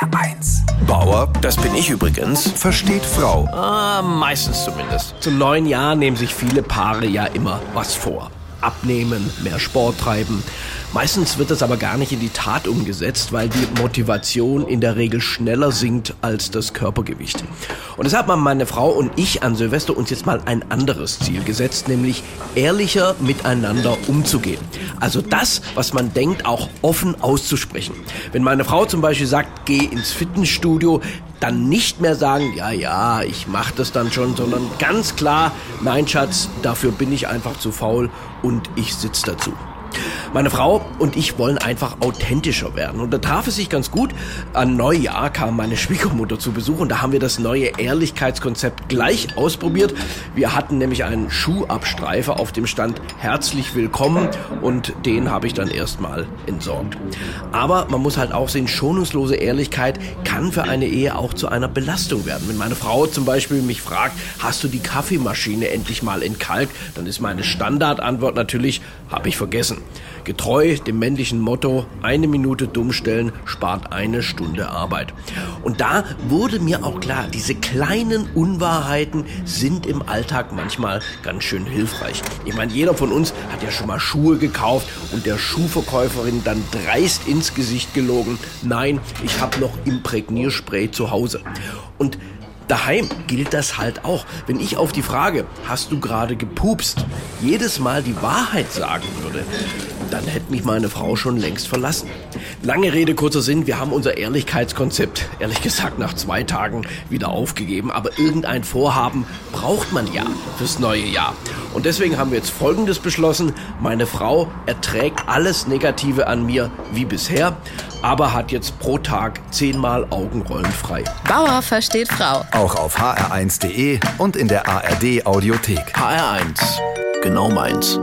HR1. Bauer, das bin ich übrigens, Versteht Frau. ah, meistens zumindest. Zum neuen Jahr nehmen sich viele Paare ja immer was vor. Abnehmen, mehr Sport treiben. Meistens wird das aber gar nicht in die Tat umgesetzt, weil die Motivation in der Regel schneller sinkt als das Körpergewicht. Und deshalb haben meine Frau und ich an Silvester uns jetzt mal ein anderes Ziel gesetzt, nämlich ehrlicher miteinander umzugehen. Also das, was man denkt, auch offen auszusprechen. Wenn meine Frau zum Beispiel sagt, geh ins Fitnessstudio, dann nicht mehr sagen, ja, ja, ich mach das dann schon, sondern ganz klar, nein, Schatz, dafür bin ich einfach zu faul und ich sitz dazu. Meine Frau und ich wollen einfach authentischer werden. Und da traf es sich ganz gut. An Neujahr kam meine Schwiegermutter zu Besuch und da haben wir das neue Ehrlichkeitskonzept gleich ausprobiert. Wir hatten nämlich einen Schuhabstreifer auf dem Stand Herzlich willkommen und den habe ich dann erstmal entsorgt. Aber man muss halt auch sehen, schonungslose Ehrlichkeit kann für eine Ehe auch zu einer Belastung werden. Wenn meine Frau zum Beispiel mich fragt, hast du die Kaffeemaschine endlich mal entkalkt, dann ist meine Standardantwort natürlich, habe ich vergessen. Getreu dem männlichen Motto, eine Minute dummstellen spart eine Stunde Arbeit. Und da wurde mir auch klar, diese kleinen Unwahrheiten sind im Alltag manchmal ganz schön hilfreich. Ich meine, jeder von uns hat ja schon mal Schuhe gekauft und der Schuhverkäuferin dann dreist ins Gesicht gelogen. Nein, ich habe noch Imprägnierspray zu Hause. Und Daheim gilt das halt auch. Wenn ich auf die Frage, hast du gerade gepupst, jedes Mal die Wahrheit sagen würde, dann hätte mich meine Frau schon längst verlassen. Lange Rede, kurzer Sinn, wir haben unser Ehrlichkeitskonzept, ehrlich gesagt, nach zwei Tagen wieder aufgegeben. Aber irgendein Vorhaben braucht man ja fürs neue Jahr. Und deswegen haben wir jetzt Folgendes beschlossen. Meine Frau erträgt alles Negative an mir wie bisher, aber hat jetzt pro Tag zehnmal Augenrollen frei. Bauer versteht Frau. Auch auf hr1.de und in der ARD Audiothek. HR1, genau meins.